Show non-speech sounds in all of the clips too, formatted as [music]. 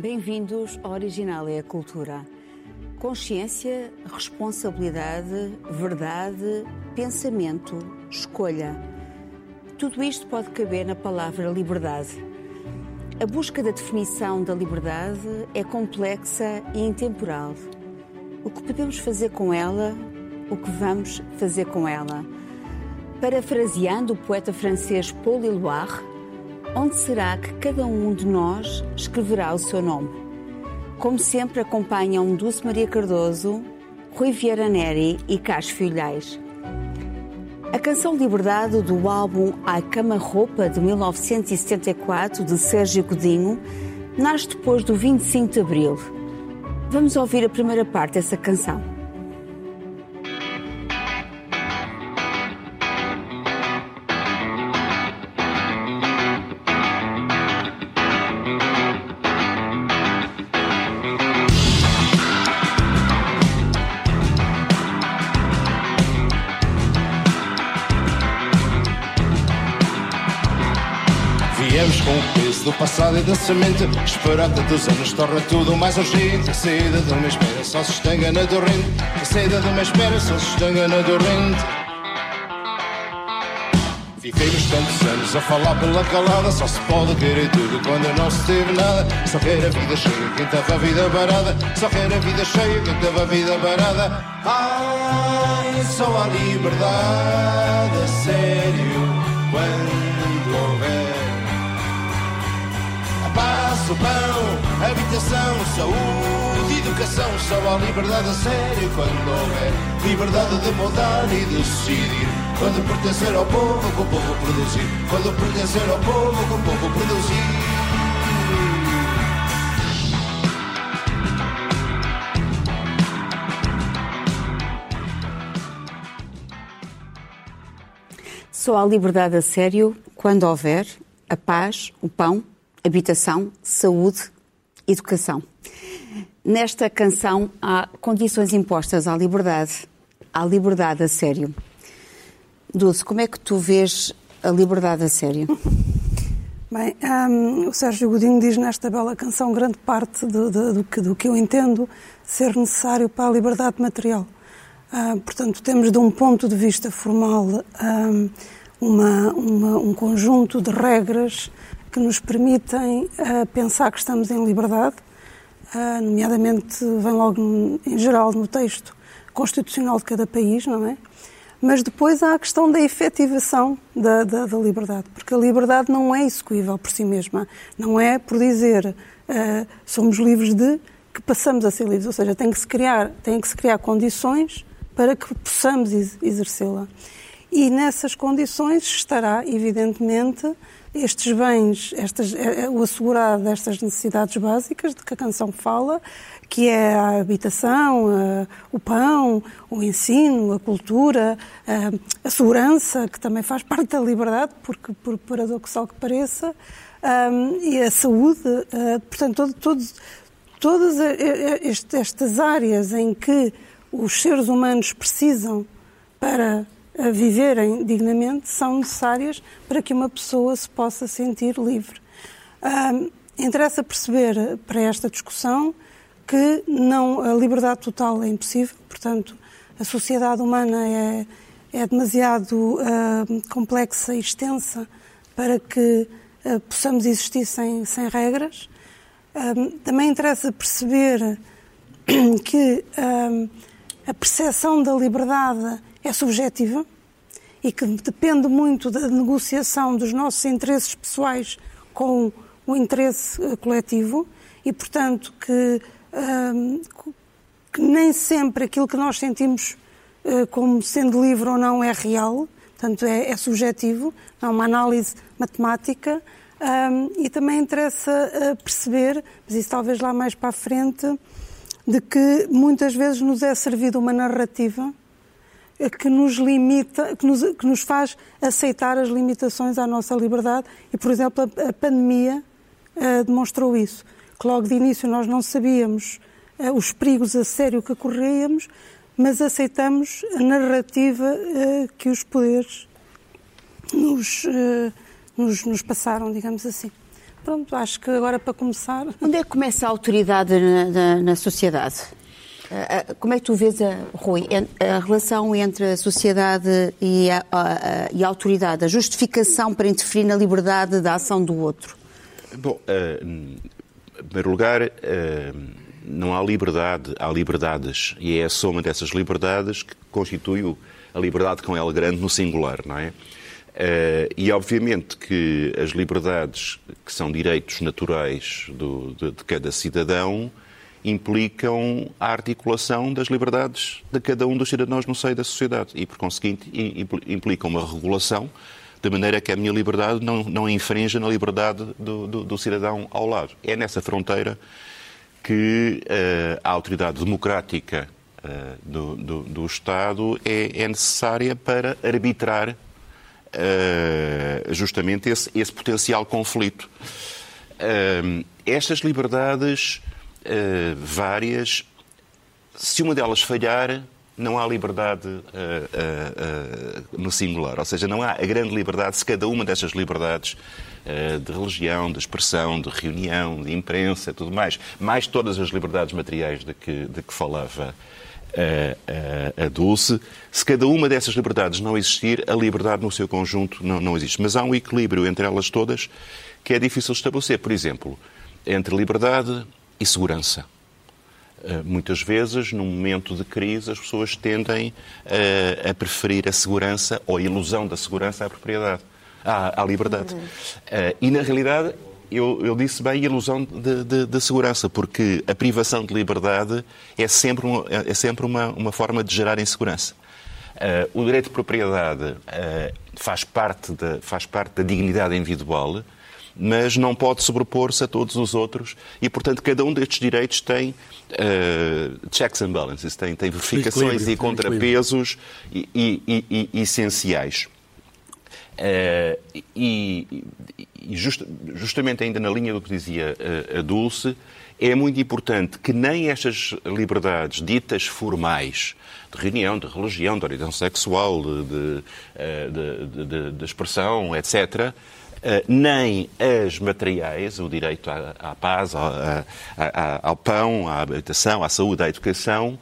Bem-vindos ao Original é a Cultura. Consciência, responsabilidade, verdade, pensamento, escolha. Tudo isto pode caber na palavra liberdade. A busca da definição da liberdade é complexa e intemporal. O que podemos fazer com ela, o que vamos fazer com ela. Parafraseando o poeta francês Paul Eluard, onde será que cada um de nós escreverá o seu nome? Como sempre, acompanham Dulce Maria Cardoso, Rui Vieira Neri e Carlos Filhais. A canção Liberdade do álbum A Cama Roupa de 1974 de Sérgio Godinho nasce depois do 25 de Abril. Vamos ouvir a primeira parte dessa canção. Passado e da semente. Esperar tantos anos torna tudo mais urgente. A saída de uma espera só se estanga na torrente. A saída de uma espera só se estanga na torrente. Vivemos tantos anos a falar pela calada. Só se pode querer tudo quando não se teve nada. Só quer a vida cheia quem teve a vida parada. Só quer a vida cheia quem teve a vida parada. Ai, só a liberdade a sério. Quando paz, o pão, habitação, saúde, educação. Só há liberdade a sério quando houver liberdade de mudar e decidir. Quando pertencer ao povo, com o povo produzir. Quando pertencer ao povo, com o povo produzir. Só há liberdade a sério quando houver a paz, o pão, habitação, saúde, educação. Nesta canção há condições impostas à liberdade, à liberdade a sério. Dulce, como é que tu vês a liberdade a sério? [laughs] Bem, um, o Sérgio Godinho diz nesta bela canção grande parte do, que, do que eu entendo ser necessário para a liberdade material. Uh, portanto, temos de um ponto de vista formal um, uma, uma, um conjunto de regras que nos permitem uh, pensar que estamos em liberdade, uh, nomeadamente vem logo em geral no texto constitucional de cada país, não é? Mas depois há a questão da efetivação da, da, da liberdade, porque a liberdade não é execuível por si mesma, não é por dizer uh, somos livres de que passamos a ser livres, ou seja, tem que se criar, tem que se criar condições para que possamos exercê-la. E nessas condições estará, evidentemente, estes bens, estas, é, é, o assegurar destas necessidades básicas de que a canção fala, que é a habitação, a, o pão, o ensino, a cultura, a, a, segurança, que também faz parte da liberdade, porque, por paradoxal que pareça, um, e a saúde, portanto, todo, todo, todas estas áreas em que os seres humanos precisam para viverem dignamente são necessárias para que uma pessoa se possa sentir livre. Interessa perceber para esta discussão que não a liberdade total é impossível, portanto, a sociedade humana é, é demasiado uh, complexa e extensa para que uh, possamos existir sem, sem regras. também interessa perceber [clears throat] que a percepção da liberdade é subjetiva e que depende muito da negociação dos nossos interesses pessoais com o interesse eh, coletivo e, portanto, que, um, que nem sempre aquilo que nós sentimos uh, como sendo livre ou não é real, portanto, é, é subjetivo, é uma análise matemática. Um, e também interessa uh, perceber, mas isso talvez lá mais para a frente, de que muitas vezes nos é servida uma narrativa que nos limita, que nos, que nos faz aceitar as limitações à nossa liberdade e, por exemplo, a, a pandemia uh, demonstrou isso. Que logo de início nós não sabíamos uh, os perigos a sério que corríamos, mas aceitamos a narrativa uh, que os poderes nos, nos, nos passaram, digamos assim. pronto, acho que agora para começar. Onde é que começa a autoridade na, na, na sociedade? Como é que tu vês, Rui, a relação entre a sociedade e a, a, e a autoridade, a justificação para interferir na liberdade da ação do outro? Bom, uh, em primeiro lugar, uh, não há liberdade, há liberdades, e é a soma dessas liberdades que constitui a liberdade com L grande no singular, não é? Uh, e obviamente que as liberdades, que são direitos naturais do, de, de, cada cidadão, implicam a articulação das liberdades de cada um dos cidadãos no seio da sociedade e, por conseguinte, implicam uma regulação de maneira que a minha liberdade não, não infrinja na liberdade do, do, do cidadão ao lado. É nessa fronteira que uh, a autoridade democrática uh, do, do, do, Estado é, é, necessária para arbitrar uh, justamente esse, esse, potencial conflito. estas liberdades várias, se uma delas falhar, não há liberdade uh, uh, no singular. Ou seja, não há a grande liberdade se cada uma dessas liberdades de religião, de expressão, de reunião, de imprensa, tudo mais, mais todas as liberdades materiais de que, de que falava a, a, Dulce, se cada uma dessas liberdades não existir, a liberdade no seu conjunto não, não existe. Mas há um equilíbrio entre elas todas que é difícil estabelecer. Por exemplo, entre liberdade e segurança. Eh, muitas vezes, num momento de crise, as pessoas tendem a, a preferir a segurança ou a ilusão da segurança à propriedade, à, à liberdade. Uhum. E, na realidade, eu, eu, disse bem ilusão de, de, de, segurança, porque a privação de liberdade é sempre, uma, é sempre uma, uma forma de gerar insegurança. Uh, o direito de propriedade uh, faz, parte da, faz parte da dignidade individual, mas não pode sobrepor-se a todos os outros e, portanto, cada um destes direitos tem uh, checks and balances, tem, tem verificações e contrapesos e, e, e, essenciais. Uh, e, just, justamente ainda na linha do que dizia a, a Dulce, é muito importante que nem estas liberdades ditas formais, de reunião, de religião, de orientação sexual, de, de, eh, de, de, expressão, etc., eh, nem as materiais, o direito à, à paz, ao, à, ao pão, à habitação, à saúde, à educação,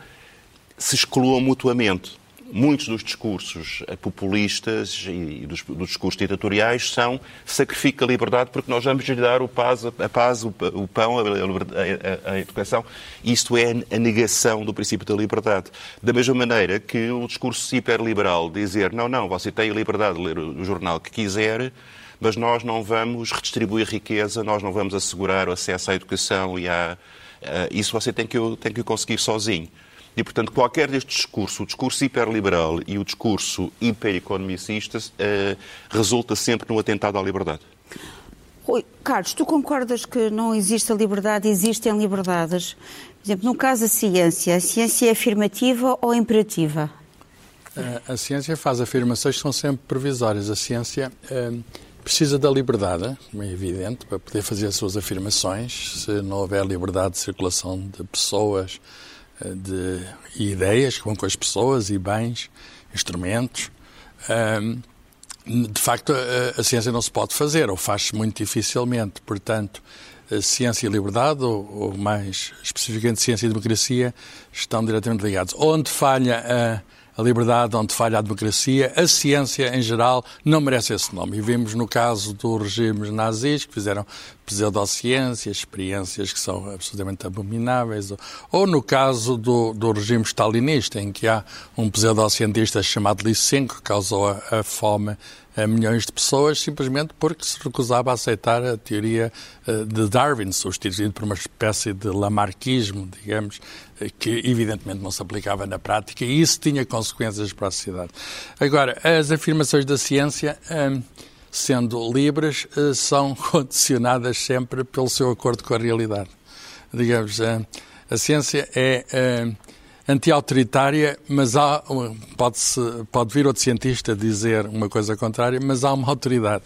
se excluam mutuamente. Muitos dos discursos eh, populistas e dos, dos discursos ditatoriais são sacrifica a liberdade porque nós vamos lhe dar o paz, a paz, o, o pão, a, a, a, educação. Isto é a negação do princípio da liberdade. Da mesma maneira que o discurso hiperliberal dizer não, não, você tem a liberdade de ler o jornal que quiser, mas nós não vamos redistribuir riqueza, nós não vamos assegurar o acesso à educação e a isso você tem que, tem que conseguir sozinho. E, portanto, qualquer deste discurso, o discurso hiperliberal e o discurso hipereconomicista, uh, resulta sempre no atentado à liberdade. Rui, Carlos, tu concordas que não existe a liberdade, existem liberdades? Por exemplo, no caso da ciência, a ciência é afirmativa ou imperativa? A, a ciência faz afirmações que são sempre provisórias. A ciência. Uh, Precisa da liberdade, é evidente, para poder fazer as suas afirmações. Se não houver liberdade de circulação de pessoas eh, de, ideias que vão com as pessoas e bens, instrumentos, ehm, de facto a, ciência não se pode fazer, ou faz-se muito dificilmente. Portanto, ciência e liberdade, ou, ou, mais especificamente ciência e democracia, estão diretamente ligados. Onde falha a a liberdade, onde falha a democracia, a ciência em geral não merece esse nome. E vimos no caso dos regimes nazis que fizeram pseudociências, experiências que são absolutamente abomináveis, ou no caso do, do regime stalinista, em que há um pseudocientista chamado Lysenko que causou a, a fome a milhões de pessoas simplesmente porque se recusava a aceitar a teoria eh, de Darwin, substituído por uma espécie de lamarquismo, digamos, eh, que evidentemente não se aplicava na prática e isso tinha consequências para a sociedade. Agora, as afirmações da ciência, eh, sendo livres, são [laughs] condicionadas sempre pelo seu acordo com a realidade. Digamos, a ciência é anti-autoritária, mas há, pode, pode vir outro cientista dizer uma coisa contrária, mas há uma autoridade.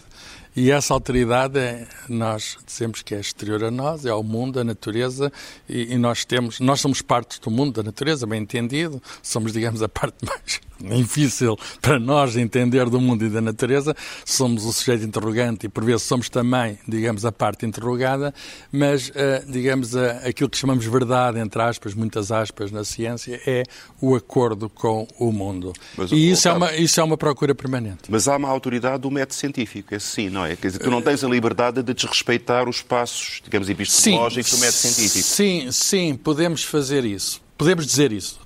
E essa autoridade, é, nós dizemos que é exterior a nós, é ao mundo, à natureza, e, e, nós temos, nós somos parte do mundo da natureza, bem entendido, somos, digamos, a parte [laughs] mais [laughs] difícil para nós entender do mundo e da natureza. Somos o sujeito interrogante e, por vezes, somos também, digamos, a parte interrogada, mas, uh, digamos, uh, aquilo que chamamos verdade, entre aspas, muitas aspas, na ciência, é o acordo com o mundo. Mas, e isso, é uma, isso é uma procura permanente. Mas há uma autoridade do método científico, esse sim, não é? Quer dizer, tu não tens a liberdade de desrespeitar os passos, digamos, epistemológicos sim, do método científico. Sim, sim, podemos fazer isso. Podemos dizer isso.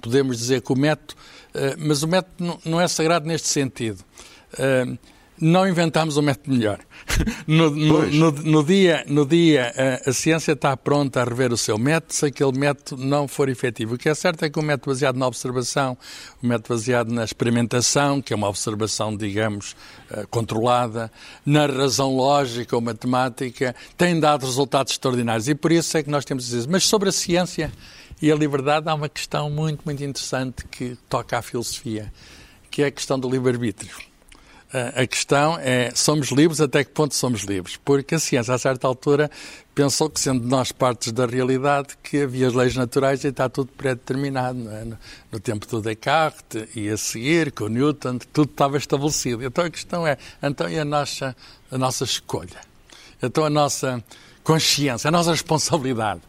Podemos dizer que o método eh, mas o método não é sagrado neste sentido. Eh, não inventámos um método melhor. [laughs] No, no, no, no, dia, no dia a, eh, a, ciência está pronta a rever o seu método se aquele método não for efetivo. O que é certo é que o método baseado na observação, o método baseado na experimentação, que é uma observação, digamos, controlada, na razão lógica ou matemática, tem dado resultados extraordinários. E por isso é que nós temos dizer. Mas sobre a ciência, e a liberdade há uma questão muito, muito interessante que toca à filosofia, que é a questão do livre-arbítrio. A questão é, somos livres até que ponto somos livres? Porque a ciência, a certa altura, pensou que, sendo nós partes da realidade, que havia as leis naturais e está tudo pré-determinado. É? No, no, tempo do Descartes e a seguir, com Newton, tudo estava estabelecido. Então a questão é, então e a nossa, a nossa escolha? Então a nossa consciência, a nossa responsabilidade.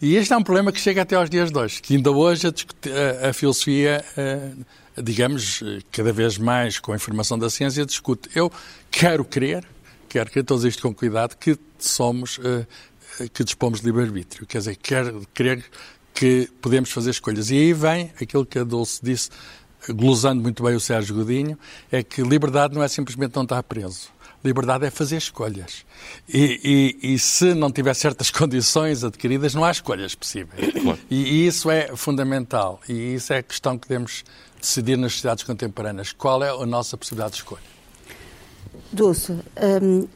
E este é um problema que chega até aos dias de hoje, que ainda hoje a, a, filosofia, digamos, cada vez mais com a informação da ciência, discute. Eu quero crer, quero crer, dizer isto com cuidado, que somos, eh, que dispomos de livre-arbítrio. Quer dizer, quero crer que podemos fazer escolhas. E aí vem aquilo que a Dulce disse, glosando muito bem o Sérgio Godinho, é que liberdade não é simplesmente não estar preso Liberdade é fazer escolhas. E, e, e, se não tiver certas [laughs] condições adquiridas, não há escolhas possíveis. Claro. E, e, isso é fundamental. E isso é a questão que devemos decidir nas sociedades contemporâneas. Qual é a nossa possibilidade de escolha? Dulce, hum,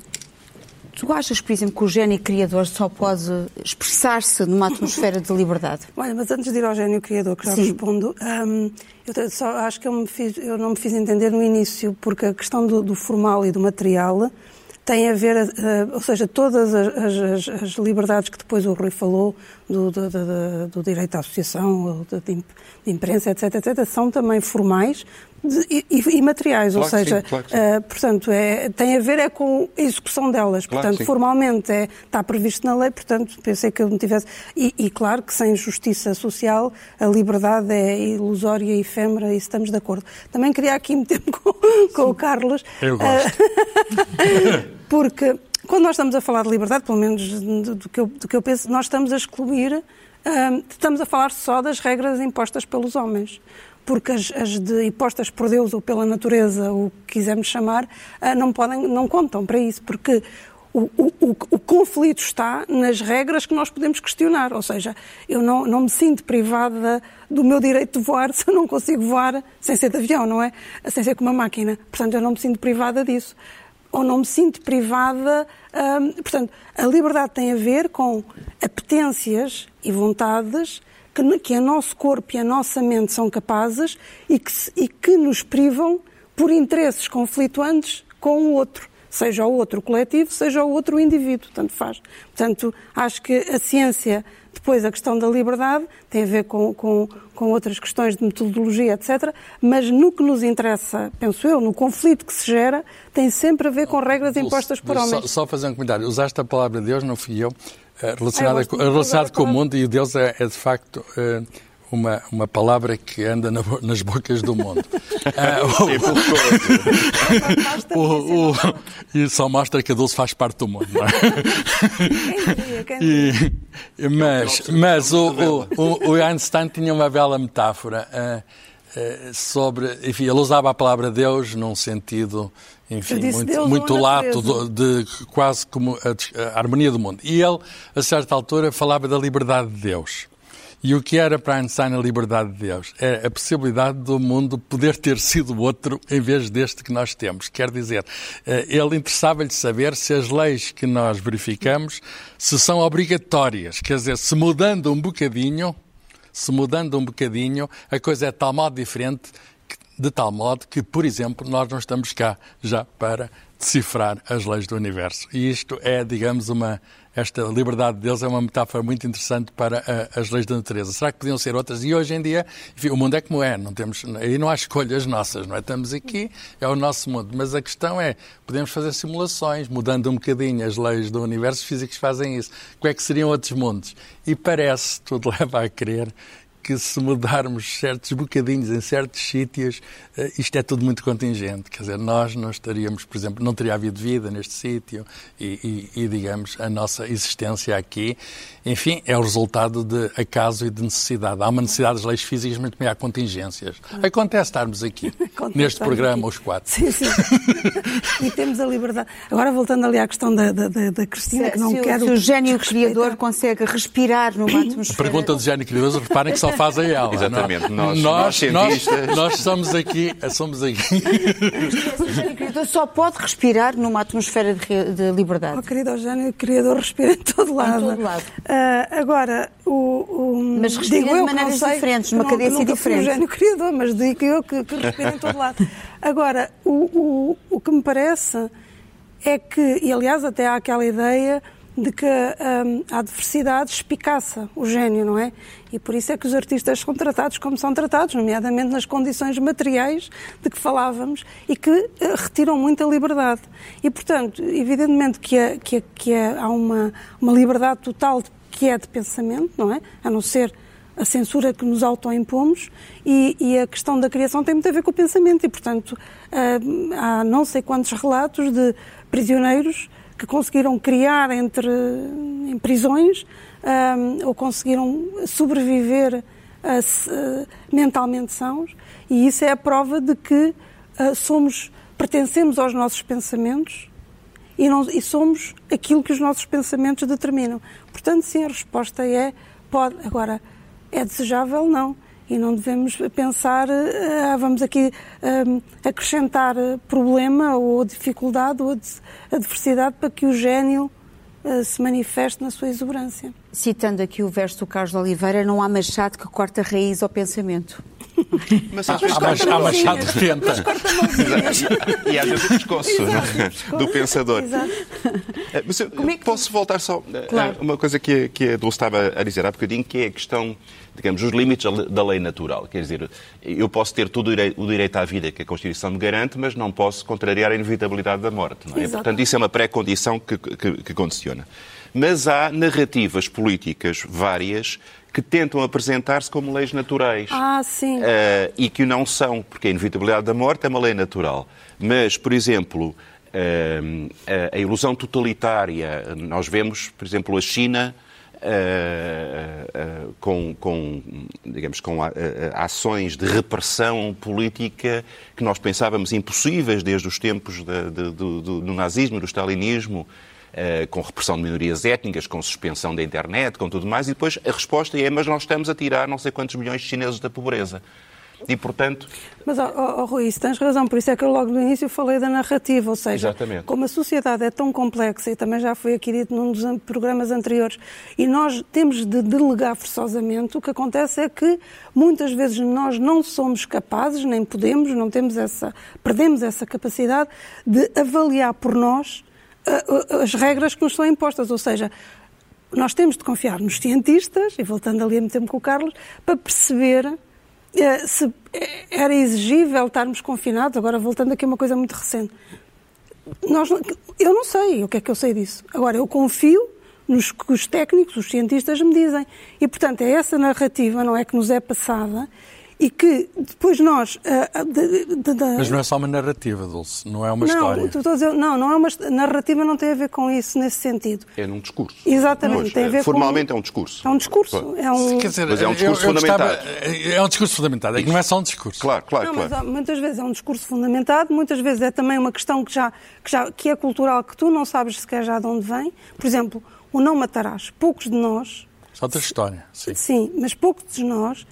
Tu achas, por exemplo, que o gênio criador só pode expressar-se numa atmosfera de liberdade? [laughs] Olha, mas antes de ir ao gênio criador, que já Sim. respondo, um, eu só acho que eu, fiz, eu, não me fiz entender no início, porque a questão do, do formal e do material tem a ver, uh, ou seja, todas as, as, as, liberdades que depois o Rui falou, do, do, do, do direito à associação, de, de imprensa, etc., etc., são também formais, e, e, materiais, claro ou seja, sim, claro uh, portanto, é, tem a ver é com a execução delas. Claro portanto, formalmente é, está previsto na lei, portanto, pensei que eu não tivesse. E, e, claro que sem justiça social a liberdade é ilusória e efêmera, e estamos de acordo. Também queria aqui meter-me [laughs] com, com o Carlos. Eu gosto. Uh, [laughs] [laughs] porque quando nós estamos a falar de liberdade, pelo menos do, que, eu, do que eu penso, nós estamos a excluir, uh, estamos a falar só das regras impostas pelos homens porque as, as de, impostas por Deus ou pela natureza, o que quisermos chamar, ah, não, podem, não contam para isso, porque o, o, o, o, conflito está nas regras que nós podemos questionar. Ou seja, eu não, não me sinto privada do meu direito de voar [laughs] se eu não consigo voar sem ser de avião, não é? Sem ser com uma máquina. Portanto, eu não me sinto privada disso. Ou não me sinto privada. Hum, portanto, a liberdade tem a ver com apetências e vontades que, que o nosso corpo e a nossa mente são capazes e que, e que nos privam por interesses conflituantes com o outro, seja o outro coletivo, seja o outro indivíduo, tanto faz. Portanto, acho que a ciência, depois a questão da liberdade, tem a ver com, com, com outras questões de metodologia, etc., mas no que nos interessa, penso eu, no conflito que se gera, tem sempre a ver com regras impostas por homens. Só, só fazer um comentário. Usaste a palavra Deus, não fui eu. É relacionada, com, relacionado com o mundo e Deus é, é de facto é, uma, uma palavra que anda na, nas bocas do mundo. ah, [laughs] o, o, o, e só mostra que a Deus faz parte do mundo. Não é? e, mas mas o, o, o, Einstein tinha uma bela metáfora uh, sobre. Enfim, ele usava a palavra Deus num sentido enfim, muito, muito lato de, de, quase como a, a, harmonia do mundo. E ele, a certa altura, falava da liberdade de Deus. E o que era para Einstein a liberdade de Deus? É a possibilidade do mundo poder ter sido outro em vez deste que nós temos. Quer dizer, eh, ele interessava-lhe saber se as leis que nós verificamos se são obrigatórias. Quer dizer, se mudando um bocadinho, se mudando um bocadinho, a coisa é de tal modo diferente de tal modo que, por exemplo, nós não estamos cá já para decifrar as leis do universo. E isto é, digamos, uma, esta liberdade deles é uma metáfora muito interessante para a, as leis da natureza. Será que podiam ser outras? E hoje em dia, enfim, o mundo é como é, não temos, aí não há escolhas nossas, não é? Estamos aqui, é o nosso mundo. Mas a questão é, podemos fazer simulações, mudando um bocadinho as leis do universo, os físicos fazem isso. Como é que seriam outros mundos? E parece, tudo [laughs] leva a crer, que se mudarmos certos bocadinhos em certos sítios, eh, isto é tudo muito contingente. Quer dizer, nós não estaríamos, por exemplo, não teria havido vida neste sítio e, e, e, digamos, a nossa existência aqui, enfim, é o resultado de acaso e de necessidade. Há uma necessidade das leis físicas, mas também há contingências. Acontece estarmos aqui, [laughs] Acontece neste programa, aqui. os quatro. Sim, sim. [laughs] e temos a liberdade. Agora, voltando ali à questão da, da, da Cristina, se, que não se quero... Se o gênio criador consegue respirar numa [coughs] atmosfera... A pergunta do gênio criador, reparem que só fazem ela. Exatamente. Nós, nós, nós, nós, somos aqui. Somos aqui. [laughs] só pode respirar numa atmosfera de, de liberdade. Oh, querido Eugênio, o Criador respira em todo lado. Em todo lado. Uh, agora, o, o, mas respira de maneiras sei, diferentes, numa cadência diferente. Fui o Criador, mas digo eu que, que respira em todo lado. Agora, o, o, o que me parece é que, e aliás até há aquela ideia de que um, a diversidade espicaça o gênio, não é? E por isso é que os artistas são tratados como são tratados, nomeadamente nas condições materiais de que falávamos e que uh, retiram muita liberdade. E, portanto, evidentemente que, é, que, é, que é, há uma, uma liberdade total de, que é de pensamento, não é? A não ser a censura que nos autoimpomos. E, e a questão da criação tem muito a ver com o pensamento. E, portanto, uh, há não sei quantos relatos de prisioneiros que conseguiram criar entre, em prisões um, ou conseguiram sobreviver mentalmente sãos. E isso é a prova de que uh, somos pertencemos aos nossos pensamentos e, não, e, somos aquilo que os nossos pensamentos determinam. Portanto, sim, a resposta é pode. Agora, é desejável? Não e não devemos pensar, ah, vamos aqui um, acrescentar problema ou dificuldade ou adversidade para que o gênio uh, se manifeste na sua exuberância. Citando aqui o verso do Carlos Oliveira, não há machado que corta raiz ao pensamento. Mas há, há, há machado que tenta. E, e às vezes o pescoço, é? do pensador. Exato. Mas eu, é que... posso voltar só claro. a uma coisa que, que a Dulce estava a dizer há bocadinho, que é a questão digamos, os limites da lei natural. Quer dizer, eu posso ter todo o direito à vida que a Constituição me garante, mas não posso contrariar a inevitabilidade da morte. Não é? Portanto, isso é uma pré-condição que, que, que condiciona. Mas há narrativas políticas várias que tentam apresentar-se como leis naturais. Ah, sim. Uh, e que não são, porque a inevitabilidade da morte é uma lei natural. Mas, por exemplo, uh, a ilusão totalitária, nós vemos, por exemplo, a China uh, uh, com, com, digamos, com ações de repressão política que nós pensávamos impossíveis desde os tempos de, de, do, do, nazismo, do stalinismo, com repressão de minorias étnicas, com suspensão da internet, com tudo mais, e depois a resposta é, mas nós estamos a tirar não sei quantos milhões de chineses da pobreza. E, portanto... Mas, oh, oh, Rui, tens razão. Por isso é que eu logo no início falei da narrativa. Ou seja, Exatamente. como a sociedade é tão complexa, e também já foi aqui dito num dos programas anteriores, e nós temos de delegar forçosamente, o que acontece é que muitas vezes nós não somos capazes, nem podemos, não temos essa... Perdemos essa capacidade de avaliar por nós as regras que nos são impostas. Ou seja, nós temos de confiar nos cientistas, e voltando ali a meter-me com o Carlos, para perceber eh, se era exigível estarmos confinados, agora voltando aqui a uma coisa muito recente. Nós, eu não sei o que é que eu sei disso. Agora, eu confio nos que os técnicos, os cientistas me dizem. E, portanto, é essa narrativa, não é, que nos é passada e que depois nós. Uh, de, de, de... Mas não é só uma narrativa, Dulce, não é uma não, história. Dizer, não, não é uma narrativa, não tem a ver com isso nesse sentido. É num discurso. Exatamente, pois, tem a ver Formalmente com... é um discurso. É um discurso. É um... Quer dizer, mas é um discurso eu, eu fundamentado. Gostava, é um discurso fundamentado, é que não é só um discurso. Claro, claro, não, claro. Mas, muitas vezes é um discurso fundamentado, muitas vezes é também uma questão que já, que já que é cultural, que tu não sabes sequer já de onde vem. Por exemplo, o não matarás. Poucos de nós. Só outra história, sim. Sim, mas poucos de nós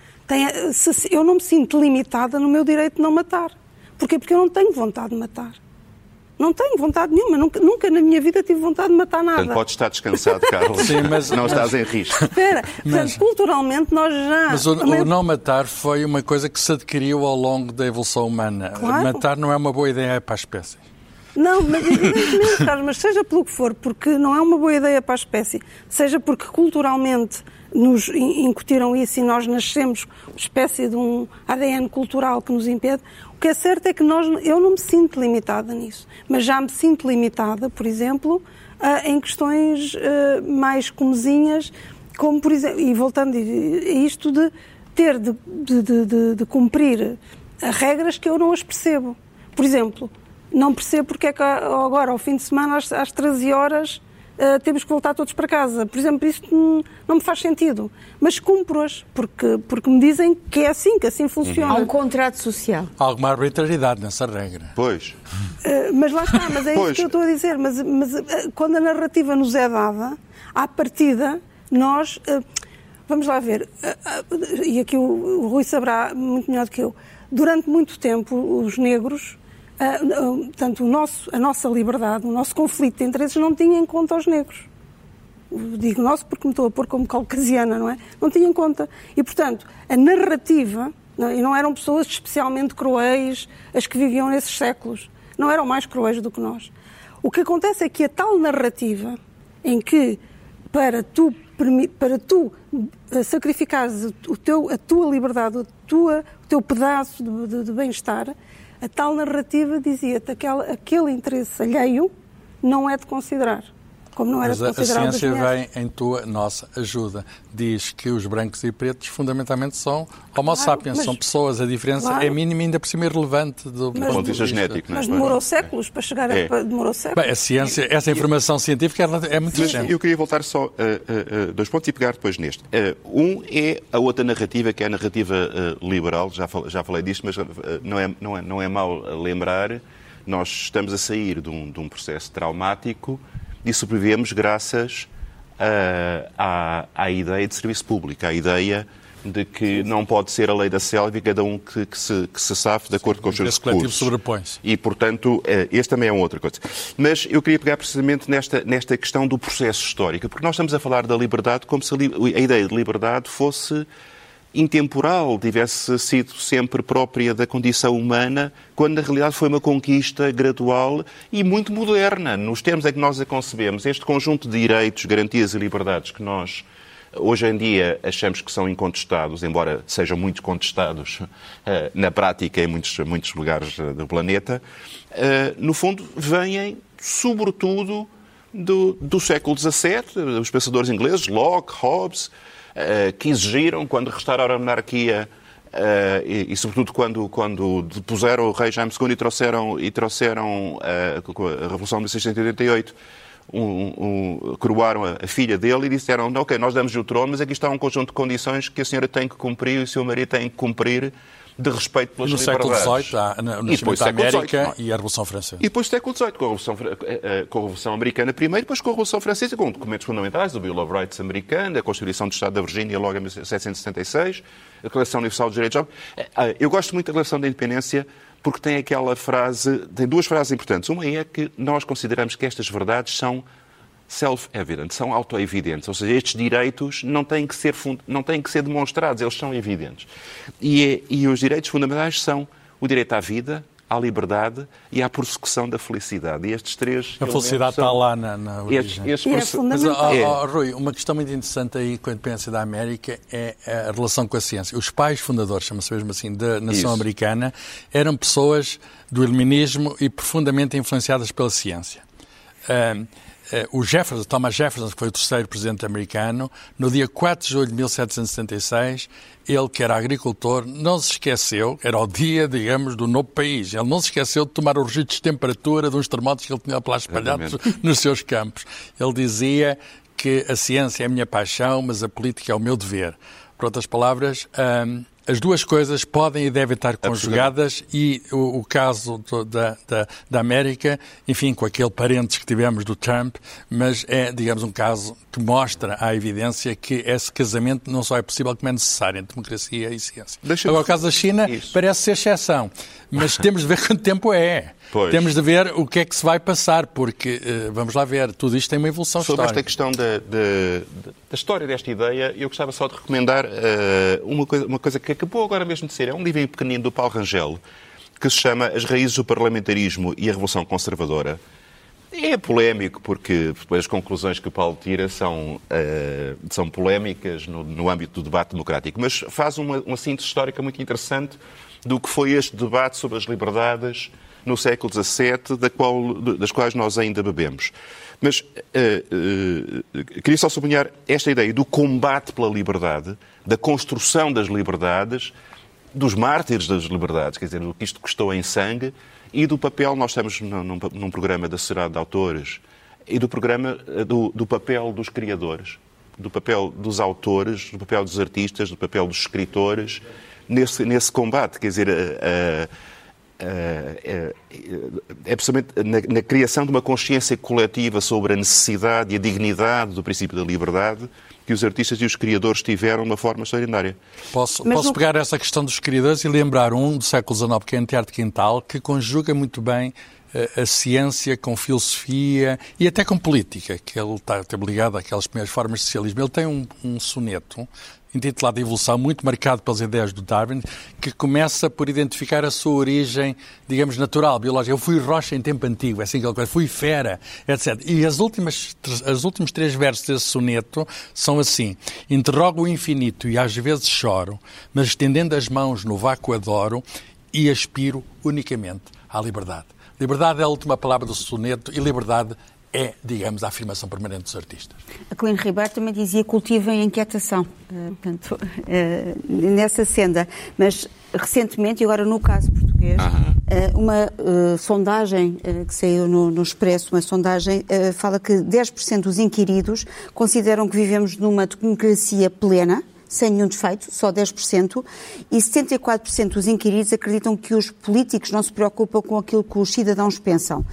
eu não me sinto limitada no meu direito de não matar. Porquê? Porque eu não tenho vontade de matar. Não tenho vontade nenhuma, nunca, nunca na minha vida tive vontade de matar nada. Portanto, podes estar descansado, Carlos. [laughs] Sim, mas não mas, estás em risco. Espera, [laughs] mas, portanto, culturalmente nós já. Mas o, o, não matar foi uma coisa que se adquiriu ao longo da evolução humana. Claro. Matar não é uma boa ideia para a espécie. Não, mas Carlos, mas seja pelo que for, porque não é uma boa ideia para a espécie, seja porque culturalmente nos incutiram isso e nós nascemos uma espécie de um ADN cultural que nos impede, o que é certo é que nós, eu não me sinto limitada nisso, mas já me sinto limitada, por exemplo, em questões eh, mais comezinhas, como por exemplo, e voltando a isto de ter de, de, de, de cumprir regras que eu não as percebo. Por exemplo, não percebo porque é que agora, ao fim de semana, às, às 13 horas, uh, temos que voltar todos para casa. Por exemplo, isto não me faz sentido. Mas cumpro-as, porque, porque me dizem que é assim, que assim funciona. Há um contrato social. Há alguma arbitrariedade nessa regra. Pois. Uh, mas lá está, mas é pois. isso que eu estou a dizer. Mas, mas uh, quando a narrativa nos é dada, à partida, nós. vamos lá ver. e aqui o, o Rui saberá muito melhor do que eu. Durante muito tempo, os negros portanto, o nosso, a nossa liberdade, o nosso conflito de interesses não tinha em conta os negros. Digo nosso porque me estou a pôr como caucasiana, não é? Não tinha em conta. E, portanto, a narrativa, não, e não eram pessoas especialmente cruéis as que viviam nesses séculos, não eram mais cruéis do que nós. O que acontece é que a tal narrativa em que para tu, para tu eh, sacrificares o teu, a tua liberdade, a tua, o teu pedaço de, de, de bem-estar, a tal narrativa dizia-te que aquele interesse alheio não é de considerar. Como não era Mas a, a ciência vem em tua nossa ajuda. Diz que os brancos e pretos fundamentalmente são homo claro, sapiens, são pessoas. A diferença claro. é mínima e ainda por cima irrelevante do mas, ponto de vista genético. Mas demorou séculos para chegar é. a... Demorou séculos. Bem, a ciência, essa informação científica é, é muito recente. Eu queria voltar só a, a, dois pontos e pegar depois neste. um é a outra narrativa, que é a narrativa liberal, já, já falei disto, mas não é, não é, não é mal lembrar. Nós estamos a sair de um, de um processo traumático e sobrevivemos graças uh, à, à ideia de serviço público, à ideia de que não pode ser a lei da selva e cada um que, que, se, que se safe de acordo com os seus recursos. sobrepõe-se. E, portanto, eh, este também é uma outra coisa. Mas eu queria pegar precisamente nesta, nesta questão do processo histórico, porque nós estamos a falar da liberdade como se a, a ideia de liberdade fosse intemporal, tivesse sido sempre própria da condição humana, quando na realidade foi uma conquista gradual e muito moderna, nos termos em que nós a concebemos. Este conjunto de direitos, garantias e liberdades que nós hoje em dia achamos que são incontestados, embora sejam muito contestados eh, na prática em muitos, muitos lugares eh, do planeta, eh, no fundo vêm sobretudo do, do século XVII, os pensadores ingleses, Locke, Hobbes, que exigiram, quando restauraram a monarquia, Uh, e, e, sobretudo quando, quando depuseram o rei Jaime II e trouxeram, e trouxeram uh, a Revolução de 1688, um, um, coroaram a, a, filha dele e disseram, ok, nós damos-lhe o trono, mas aqui está um conjunto de condições que a senhora tem que cumprir e o seu marido tem que cumprir de respeito pelas no liberdades. No século XVIII, há, no nascimento da América e a Revolução Francesa. E depois do século XVIII, com a Revolução, eh, eh, com a Revolução Americana primeiro, depois com a Revolução Francesa, com documentos fundamentais, o Bill of Rights americano, a Constituição do Estado da Virgínia, logo em 1776, a Declaração Universal dos Direitos Humanos. Eu gosto muito da Declaração da Independência porque tem aquela frase, tem duas frases importantes. Uma é que nós consideramos que estas verdades são self-evident, são auto-evidentes, ou seja, estes direitos não têm que ser, não têm que ser demonstrados, eles são evidentes. E, é, e os direitos fundamentais são o direito à vida, à liberdade e à persecução da felicidade. E estes três. A felicidade são... está lá na, na origem. Estes, estes é Mas, oh, oh, Rui, uma questão muito interessante aí com a independência da América é a relação com a ciência. Os pais fundadores, chama-se mesmo assim, da nação Isso. americana, eram pessoas do iluminismo e profundamente influenciadas pela ciência. Um, o Jefferson, Thomas Jefferson, que foi o terceiro presidente americano, no dia 4 de julho de 1776, ele, que era agricultor, não se esqueceu, era o dia, digamos, do novo país, ele não se esqueceu de tomar os registros de temperatura de uns termómetros que ele tinha lá espalhados [laughs] nos seus campos. Ele dizia que a ciência é a minha paixão, mas a política é o meu dever. Por outras palavras, hum, as duas coisas podem e devem estar conjugadas e o, o caso do, da, da, da, América, enfim, com aquele parentes que tivemos do Trump, mas é, digamos, um caso que mostra à evidência que esse casamento não só é possível como é necessário entre democracia e ciência. Agora, o caso da China Isso. parece ser exceção, mas [laughs] temos de ver quanto tempo é. Pois. Temos de ver o que é que se vai passar, porque, uh, vamos lá ver, tudo isto tem uma evolução Sobre histórica. Sobre esta questão da, da, história desta ideia, eu gostava só de recomendar uh, uma, coisa, uma coisa que acabou agora mesmo de ser. É um livro pequenino do Paulo Rangel, que se chama As Raízes do Parlamentarismo e a Revolução Conservadora. É polémico porque as conclusões que o Paulo tira são, uh, são polémicas no, no, âmbito do debate democrático, mas faz uma, uma síntese histórica muito interessante do que foi este debate sobre as liberdades no século XVII, da qual, das quais nós ainda bebemos. Mas uh, uh, queria só sublinhar esta ideia do combate pela liberdade, da construção das liberdades, dos mártires das liberdades, quer dizer, do que isto custou em sangue, e do papel, nós estamos num, num programa da Sociedade de Autores, e do programa eh, do, do, papel dos criadores, do papel dos autores, do papel dos artistas, do papel dos escritores, nesse, nesse combate. Quer dizer, a, é, é precisamente na, na, criação de uma consciência coletiva sobre a necessidade e a dignidade do princípio da liberdade que os artistas e os criadores tiveram de uma forma extraordinária. Posso, posso pegar essa questão dos criadores e lembrar um do século XIX, que é Antearte Quintal, que conjuga muito bem eh, a ciência com filosofia e até com política, que ele está, está ligado àquelas primeiras formas de socialismo. Ele tem um, um soneto intitulado Evolução, muito marcado pelas ideias do Darwin, que começa por identificar a sua origem, digamos, natural, biológica. Eu fui rocha em tempo antigo, é assim que ele fui fera, etc. E as últimas, as últimos três versos desse soneto são assim: Interrogo o infinito e às vezes choro, mas estendendo as mãos no vácuo adoro e aspiro unicamente à liberdade. Liberdade é a última palavra do soneto e liberdade é, digamos, a afirmação permanente dos artistas. A Colina Ribeiro também dizia cultivem a inquietação, uh, portanto, uh, nessa senda. Mas recentemente, e agora no caso português, uh, uma sondagem que saiu no, no, Expresso, uma sondagem, fala que 10% dos inquiridos consideram que vivemos numa democracia plena, sem nenhum defeito, só 10%, e 74% dos inquiridos acreditam que os políticos não se preocupam com aquilo que os cidadãos pensam.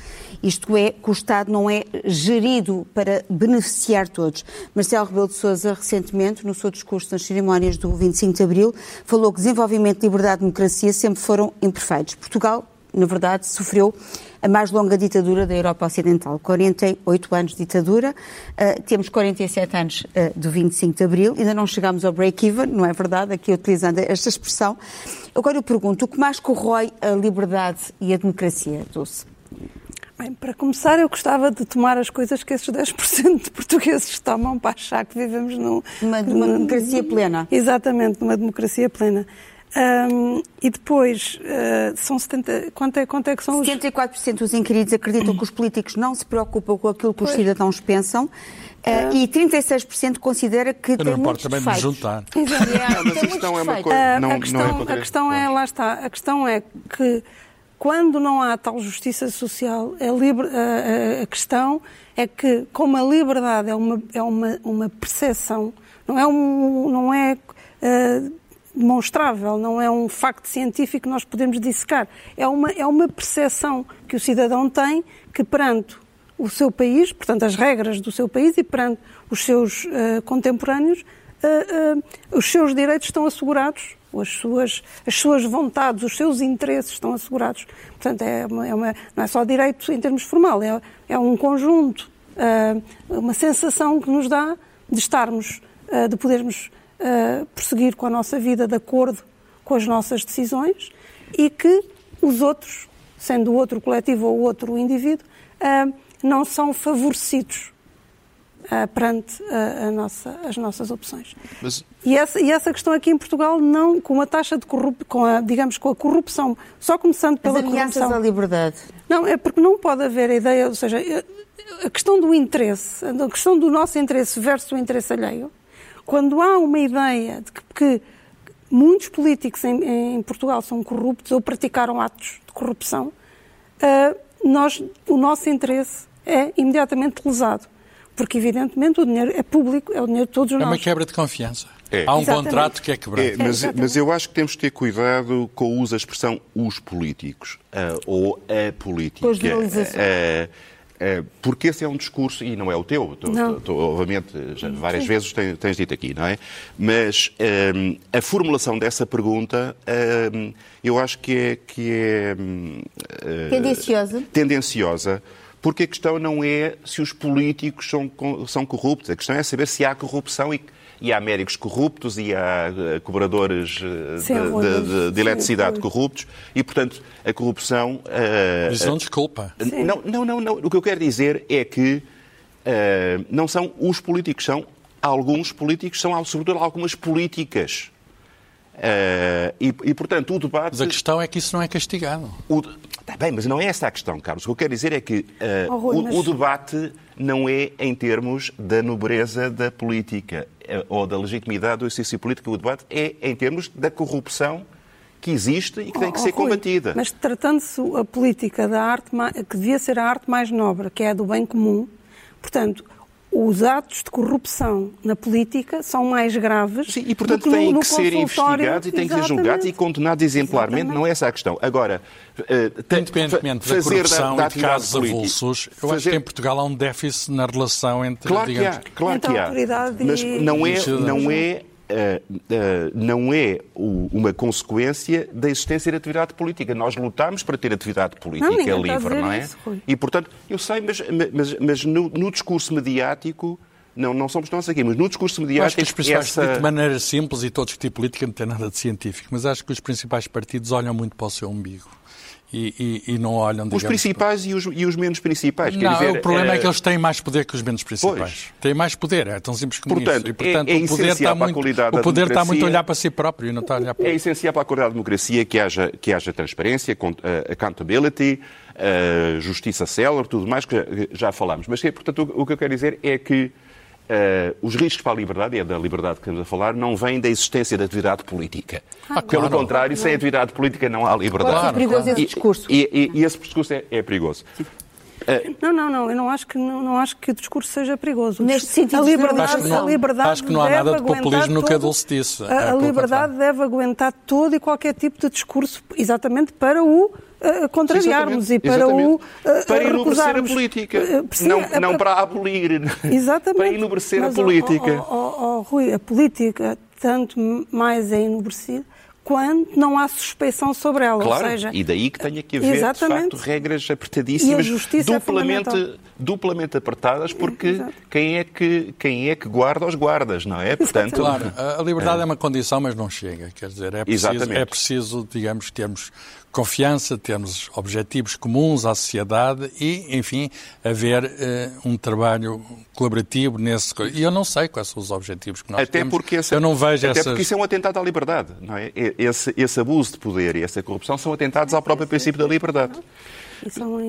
Isto é, que o Estado não é gerido para beneficiar todos. Marcelo Rebelo de Sousa, recentemente, no seu discurso nas cerimónias do 25 de Abril, falou que desenvolvimento, liberdade e democracia sempre foram imperfeitos. Portugal, na verdade, sofreu a mais longa ditadura da Europa Ocidental. 48 anos de ditadura, uh, temos 47 anos uh, do 25 de Abril, ainda não chegámos ao break-even, não é verdade? Aqui utilizando esta expressão. Agora eu pergunto, o que mais corrói a liberdade e a democracia, Dulce? Bem, para começar, eu gostava de tomar as coisas que esses 10% de portugueses tomam para achar que vivemos num, numa, numa democracia plena. Exatamente, numa democracia plena. Um, e depois, uh, são 70, quanto é, quanto é que são 74% os... dos inquiridos acreditam que os políticos não se preocupam com aquilo que pois. os cidadãos pensam. Uh, e 36% considera que Eu tem [laughs] não muitos também defeitos. de juntar. Exato. mas a questão é uma coisa. Não, a questão, não é, a questão é, lá está, a questão é que quando não há tal justiça social, a, liber, a, a, questão é que, como a liberdade é uma, é uma, uma percepção, não é, um, não é uh, demonstrável, não é um facto científico que nós podemos dissecar, é uma, é uma percepção que o cidadão tem que perante o seu país, portanto as regras do seu país e perante os seus uh, contemporâneos, uh, os seus direitos estão assegurados as suas, as suas vontades, os seus interesses estão assegurados. Portanto, é uma, é uma não é só direito em termos formal, é, é um conjunto, uh, uma sensação que nos dá de estarmos, uh, de podermos uh, prosseguir com a nossa vida de acordo com as nossas decisões e que os outros, sendo o outro coletivo ou o outro indivíduo, não são favorecidos uh, perante a, a nossa, as nossas opções. Mas... E, essa, e essa questão aqui em Portugal, não com a taxa de corrupção, com a, digamos, com a corrupção, só começando pela As corrupção. à liberdade. Não, é porque não pode haver a ideia, ou seja, a questão do interesse, a questão do nosso interesse versus o interesse alheio, quando há uma ideia de que, que muitos políticos em, em, Portugal são corruptos ou praticaram atos de corrupção, uh, nós, o nosso interesse é imediatamente lesado porque evidentemente o dinheiro é público, é o dinheiro de todos nós. É uma quebra de confiança. É. Há um Exatamente. contrato que é quebrado. É, mas, mas, eu acho que temos que ter cuidado com o uso da expressão os políticos uh, ou a política. Uh, uh, porque esse é um discurso, e não é o teu, tô, tô, tô, obviamente, já várias Sim. vezes tens, tens, dito aqui, não é? Mas a formulação dessa pergunta eu acho que é, que é tendenciosa. tendenciosa Porque a questão não é se os políticos são, são corruptos, a questão é saber se há corrupção e, e há médicos corruptos e há uh, cobradores uh, sim, de, de, de, de, eletricidade corruptos e, portanto, a corrupção... Uh, Isso não desculpa. Não, não, não, não. O que eu quero dizer é que não são os políticos, são alguns políticos, são sobretudo algumas políticas. Uh, e, e, portanto, o debate. Mas a questão é que isso não é castigado. Está bem, mas não é essa a questão, Carlos. O que eu quero dizer é que uh, oh, Rui, o, mas... o, debate não é em termos da nobreza da política uh, ou da legitimidade do exercício político. O debate é em termos da corrupção que existe e que tem que oh, ser Rui, combatida. Mas tratando-se a política da arte, que devia ser a arte mais nobre, que é a do bem comum, portanto, os atos de corrupção na política são mais graves. Sim, e portanto têm que ser investigados e têm que ser julgados e condenados exemplarmente, Exatamente. não é essa a questão. Agora, uh, independentemente da corrupção da, da e de casos avulsos, eu fazer... acho que em Portugal há um déficit na relação entre. Claro digamos... que há, claro então, que há. Mas não é, não é não é o, uma consequência da existência de atividade política. Nós lutamos para ter atividade política não, livre, não é? Isso, e, portanto, eu sei, mas, mas, mas no, no, discurso mediático. Não, não somos nós aqui, mas no discurso mediático. Acho que os principais essa... de maneira simples e todos que tipo política não tem nada de científico, mas acho que os principais partidos olham muito para o seu umbigo e, e, e não olham, digamos... Os principais e os, e os menos principais. Não, dizer, o problema é... é... que eles têm mais poder que os menos principais. Pois. Têm mais poder, é tão simples como portanto, isso. E, portanto, é, é o poder, está muito, o poder está muito a olhar para si próprio e não está a olhar para... É essencial para a qualidade da democracia que haja, que haja transparência, uh, accountability, uh, justiça célere, tudo mais que já falámos. Mas, portanto, o, o que eu quero dizer é que Uh, os riscos para a liberdade, e é da liberdade que estamos a falar, não vêm da existência da atividade política. Ah, Pelo claro. contrário, sem atividade política não há liberdade. Claro, é perigoso claro. esse discurso. E, e, e esse discurso é, é perigoso. Uh, não, não, não. Eu não acho que não, não, acho que o discurso seja perigoso. Neste sentido, a liberdade, acho, não, a liberdade acho que não há nada de populismo no que a Dulce disse. A, a é liberdade deve aguentar todo e qualquer tipo de discurso, exatamente para o uh, contrariarmos e para exatamente. o uh, para enobrecer a política, uh, não, é, não para abolir, exatamente. para enobrecer Mas, a política. Oh, oh, oh, Rui, a política tanto mais é enobrecida quando não há suspeição sobre ela. Claro, ou seja, e daí que tenha que haver, exatamente. de facto, regras apertadíssimas, é duplamente, é duplamente apertadas, porque Exato. quem é, que, quem é que guarda os guardas, não é? Portanto, claro, a liberdade é. é uma condição, mas não chega. Quer dizer, é preciso, é preciso digamos, termos confiança, termos objetivos comuns à sociedade e, enfim, haver uh, um trabalho colaborativo nesse. E eu não sei quais são os objetivos que nós até temos. Porque essa, eu não vejo até essas... porque isso é um atentado à liberdade, não é? Esse, esse abuso de poder e essa corrupção são atentados ao próprio princípio da liberdade.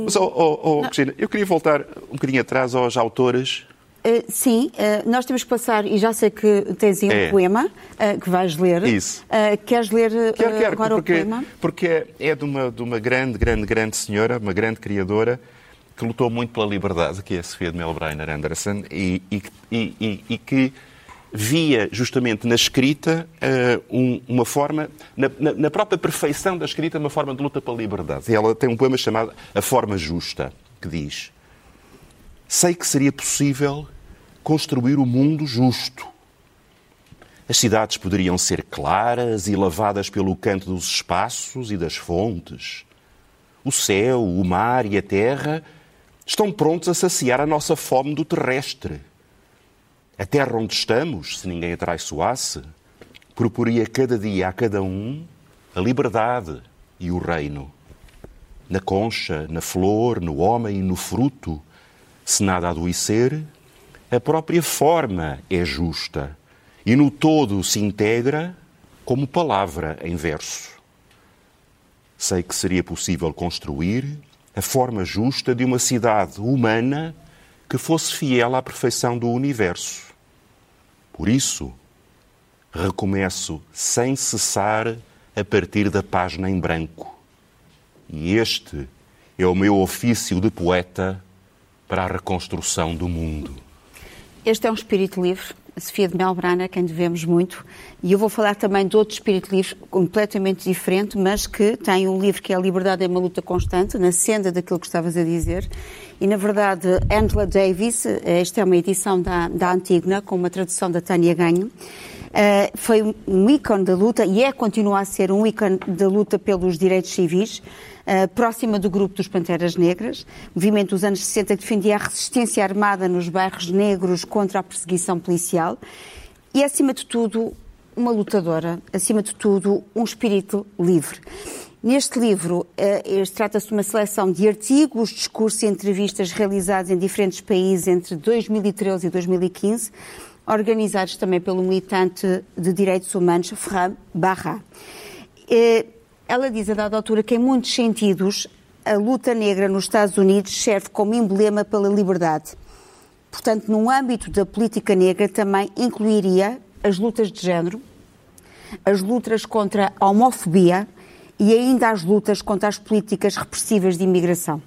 Mas, oh, oh, oh, Cristina, eu queria voltar um bocadinho atrás aos autores Uh, sim, uh, nós temos que passar, e já sei que tens aí um é. poema uh, que vais ler. Isso. queres ler quero, quero, agora porque, o poema? Porque é, é de uma, de uma grande, grande, grande senhora, uma grande criadora, que lutou muito pela liberdade, que é a Sofia de Melbreiner Anderson, e, e, e, e que via justamente na escrita um, uma forma, na, na, na própria perfeição da escrita, uma forma de luta pela liberdade. E ela tem um poema chamado A Forma Justa, que diz: Sei que seria possível construir o mundo justo. As cidades poderiam ser claras e lavadas pelo canto dos espaços e das fontes. O céu, o mar e a terra estão prontos a saciar a nossa fome do terrestre. A terra onde estamos, se ninguém a traiçoasse, proporia cada dia a cada um a liberdade e o reino. Na concha, na flor, no homem e no fruto, se nada adoecer, a própria forma é justa e no todo se integra como palavra em verso. Sei que seria possível construir a forma justa de uma cidade humana que fosse fiel à perfeição do universo. Por isso, recomeço sem cessar a partir da página em branco. E este é o meu ofício de poeta para a reconstrução do mundo. Este é um espírito livre. A Sofia de Melbrana, quem devemos muito. E eu vou falar também de outro espírito livre completamente diferente, mas que tem um livro que é A Liberdade é uma Luta Constante, na senda daquilo que estavas a dizer. E, na verdade, Angela Davis, esta é uma edição da, da Antígona, com uma tradução da Tânia Ganho. Uh, foi um ícone da luta e é, continua a ser um ícone da luta pelos direitos civis. Uh, próxima do grupo dos Panteras Negras, movimento dos anos 60 que defendia a resistência armada nos bairros negros contra a perseguição policial e, acima de tudo, uma lutadora, acima de tudo, um espírito livre. Neste livro, uh, trata-se de uma seleção de artigos, discursos e entrevistas realizados em diferentes países entre 2013 e 2015, organizados também pelo militante de direitos humanos Ferran Barra. Ela diz a dada altura que, em muitos sentidos, a luta negra nos Estados Unidos serve como emblema pela liberdade. Portanto, no âmbito da política negra, também incluiria as lutas de género, as lutas contra a homofobia e ainda as lutas contra as políticas repressivas de imigração.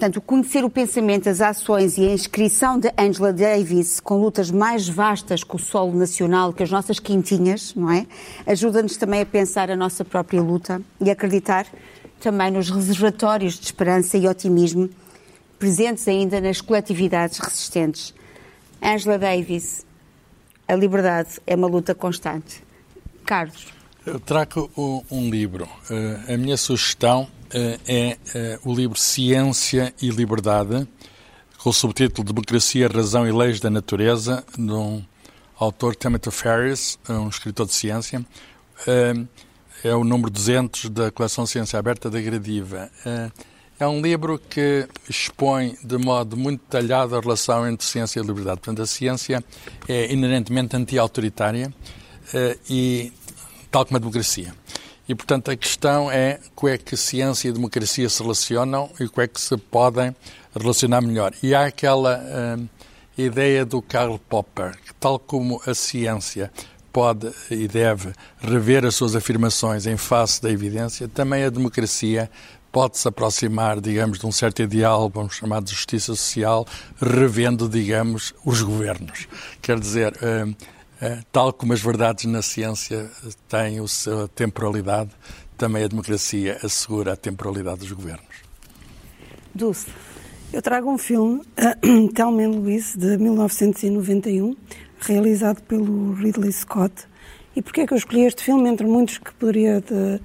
Portanto, conhecer o pensamento, as ações e a inscrição de Angela Davis com lutas mais vastas que o solo nacional, que as nossas quintinhas, não é? Ajuda-nos também a pensar a nossa própria luta e acreditar também nos reservatórios de esperança e otimismo presentes ainda nas coletividades resistentes. Angela Davis, a liberdade é uma luta constante. Carlos. Eu trago um livro. Eh, a minha sugestão é eh, o livro Ciência e Liberdade, com o subtítulo Democracia, Razão e Leis da Natureza, de um autor, Timothy Ferris, um escritor de ciência. Eh, é o número 200 da coleção Ciência Aberta da Gradiva. É um livro que expõe de modo muito detalhado a relação entre ciência e liberdade. Portanto, a ciência é inerentemente anti-autoritária e tal como a democracia. E, portanto, a questão é como é que ciência e democracia se relacionam e como é que se podem relacionar melhor. E há aquela uh, ideia do Karl Popper, que, tal como a ciência pode e deve rever as suas afirmações em face da evidência, também a democracia pode se aproximar, digamos, de um certo ideal, vamos chamar de justiça social, revendo, digamos, os governos. Quer dizer, é, tal como as verdades na ciência têm a sua temporalidade, também a democracia assegura a temporalidade dos governos. Dulce. Eu trago um filme, [coughs] Thelma Louise, de 1991, realizado pelo Ridley Scott. E porquê é que eu escolhi este filme, entre muitos que poderia... De,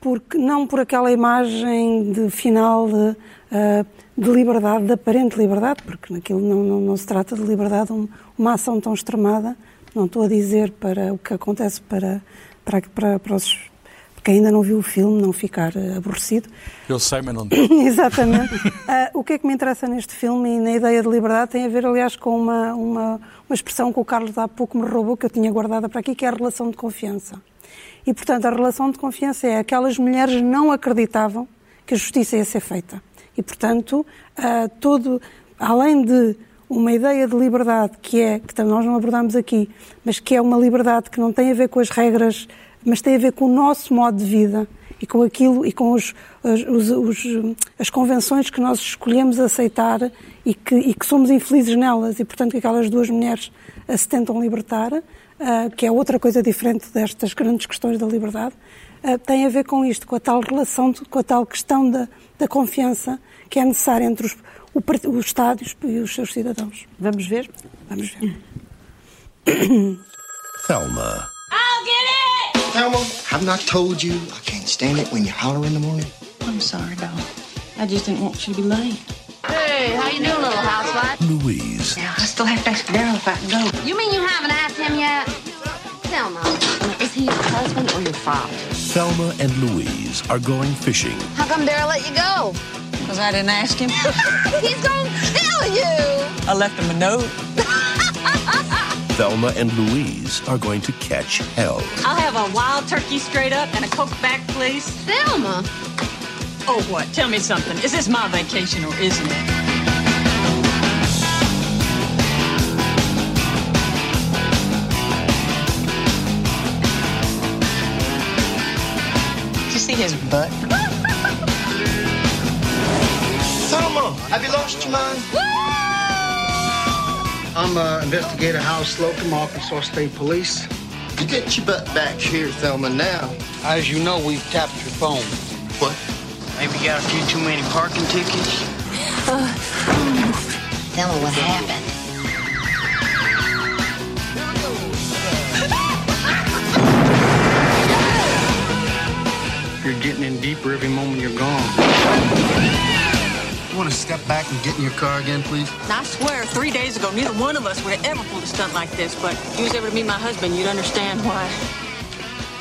porque, não por aquela imagem de final de, uh, de liberdade, de aparente liberdade, porque naquilo não, não, não se trata de liberdade, um, uma ação tão extremada, não estou a dizer para o que acontece para, para, para, para os que ainda não viu o filme, não ficar eh, aborrecido. Eu sei, mas não [laughs] Exatamente. Uh, [laughs] o que é que me interessa neste filme e na ideia de liberdade tem a ver, aliás, com uma, uma, uma expressão que o Carlos há pouco me roubou, que eu tinha guardada para aqui, que é a relação de confiança. E, portanto, a relação de confiança é aquelas mulheres não acreditavam que a justiça ia ser feita. E, portanto, uh, todo, além de uma ideia de liberdade que é, que nós não abordamos aqui, mas que é uma liberdade que não tem a ver com as regras, mas tem a ver com o nosso modo de vida e com aquilo e com os, os, os, as convenções que nós escolhemos aceitar e que, e que, somos infelizes nelas. E, portanto, que aquelas duas mulheres se tentam libertar, uh, que é outra coisa diferente destas grandes questões da liberdade, uh, tem a ver com isto, com a tal relação, com a tal questão da, da confiança que é necessária entre os, o, os estádios e os seus cidadãos. Vamos ver? Vamos ver. Thelma. I'll get it! Thelma, have not told you I can't stand it when you holler in the morning? I'm sorry, Don. I just didn't want you to be late. Hey, how you doing, little housewife? Louise. Now, I still have to ask Daryl if I can go. You mean you haven't asked him yet? Thelma, is he your husband or your father? Thelma and Louise are going fishing. How come Daryl let you go? Because I didn't ask him. [laughs] He's gonna kill you! I left him a note. [laughs] Thelma and Louise are going to catch hell. I'll have a wild turkey straight up and a Coke back, please. Thelma! Oh, what? Tell me something. Is this my vacation or isn't it? Did you see his butt? Thelma, have you lost your mind? I'm uh, investigator Hal Slocum, Arkansas State Police. You get your butt back here, Thelma, now. As you know, we've tapped your phone. What? Maybe you got a few too many parking tickets. [sighs] Thelma, what happened? You're getting in deeper every moment you're gone. You want to step back and get in your car again, please? I swear, three days ago, neither one of us would have ever pulled a stunt like this, but if you was able to meet my husband, you'd understand why.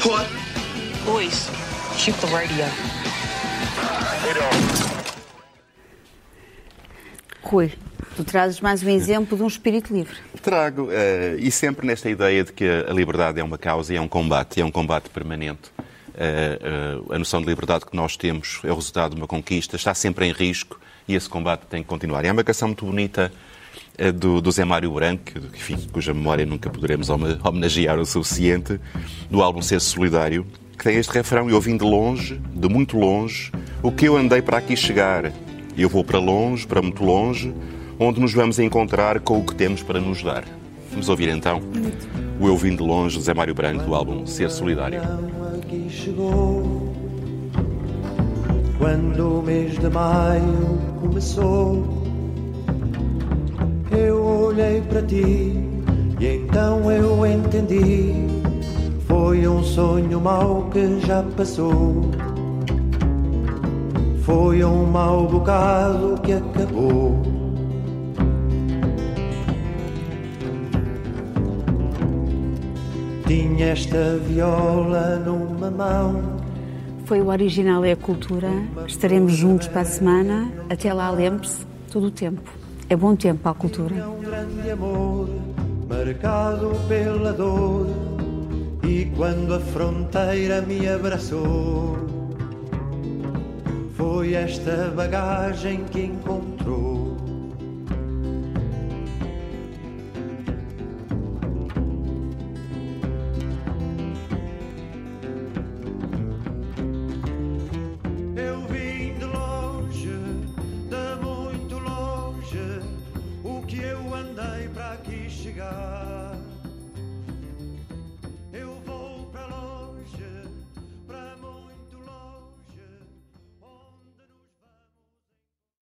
What? Boys, shoot the radio. Rui, tu trazes mais um exemplo de um espírito livre. Trago, eh, e sempre nesta ideia de que a liberdade é uma causa e é um combate, e é um combate permanente. Eh, eh, a noção de liberdade que nós temos é o resultado de uma conquista, está sempre em risco e esse combate tem que continuar. E há uma canção muito bonita eh, do, do Zé Mário Branco, enfim, cuja memória nunca poderemos home- homenagear o suficiente, do álbum Ser Solidário, que tem este refrão: Eu vim de longe, de muito longe, o que eu andei para aqui chegar. Eu vou para longe, para muito longe, onde nos vamos encontrar com o que temos para nos dar. Vamos ouvir então o Eu Vim de Longe, do Zé Mário Branco, do álbum Ser Solidário. aqui chegou quando o mês de maio começou. Eu olhei para ti e então eu entendi. Foi um sonho mau que já passou. Foi um mau bocado que acabou. Tinha esta viola numa mão. Foi o Original é a Cultura. Estaremos juntos para a semana. Até lá, lembre-se, todo o tempo. É bom tempo para a cultura. um grande amor, marcado pela dor. E quando a fronteira me abraçou, foi esta bagagem que encontrou.